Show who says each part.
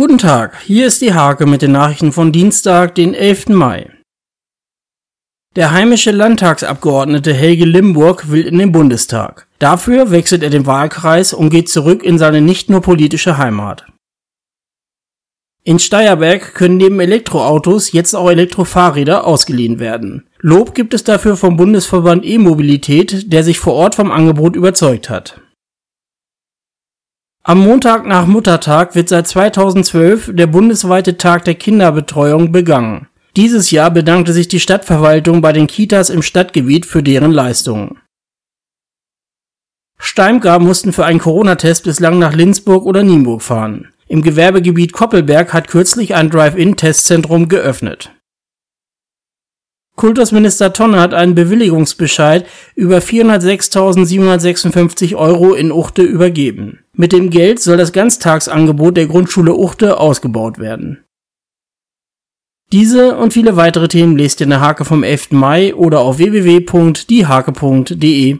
Speaker 1: Guten Tag, hier ist die Hake mit den Nachrichten von Dienstag, den 11. Mai. Der heimische Landtagsabgeordnete Helge Limburg will in den Bundestag. Dafür wechselt er den Wahlkreis und geht zurück in seine nicht nur politische Heimat. In Steierberg können neben Elektroautos jetzt auch Elektrofahrräder ausgeliehen werden. Lob gibt es dafür vom Bundesverband E-Mobilität, der sich vor Ort vom Angebot überzeugt hat. Am Montag nach Muttertag wird seit 2012 der bundesweite Tag der Kinderbetreuung begangen. Dieses Jahr bedankte sich die Stadtverwaltung bei den Kitas im Stadtgebiet für deren Leistungen. Steimgar mussten für einen Corona-Test bislang nach Linzburg oder Nienburg fahren. Im Gewerbegebiet Koppelberg hat kürzlich ein Drive-In-Testzentrum geöffnet. Kultusminister Tonne hat einen Bewilligungsbescheid über 406.756 Euro in Uchte übergeben. Mit dem Geld soll das Ganztagsangebot der Grundschule Uchte ausgebaut werden. Diese und viele weitere Themen lest ihr in der Hake vom 11. Mai oder auf www.diehake.de.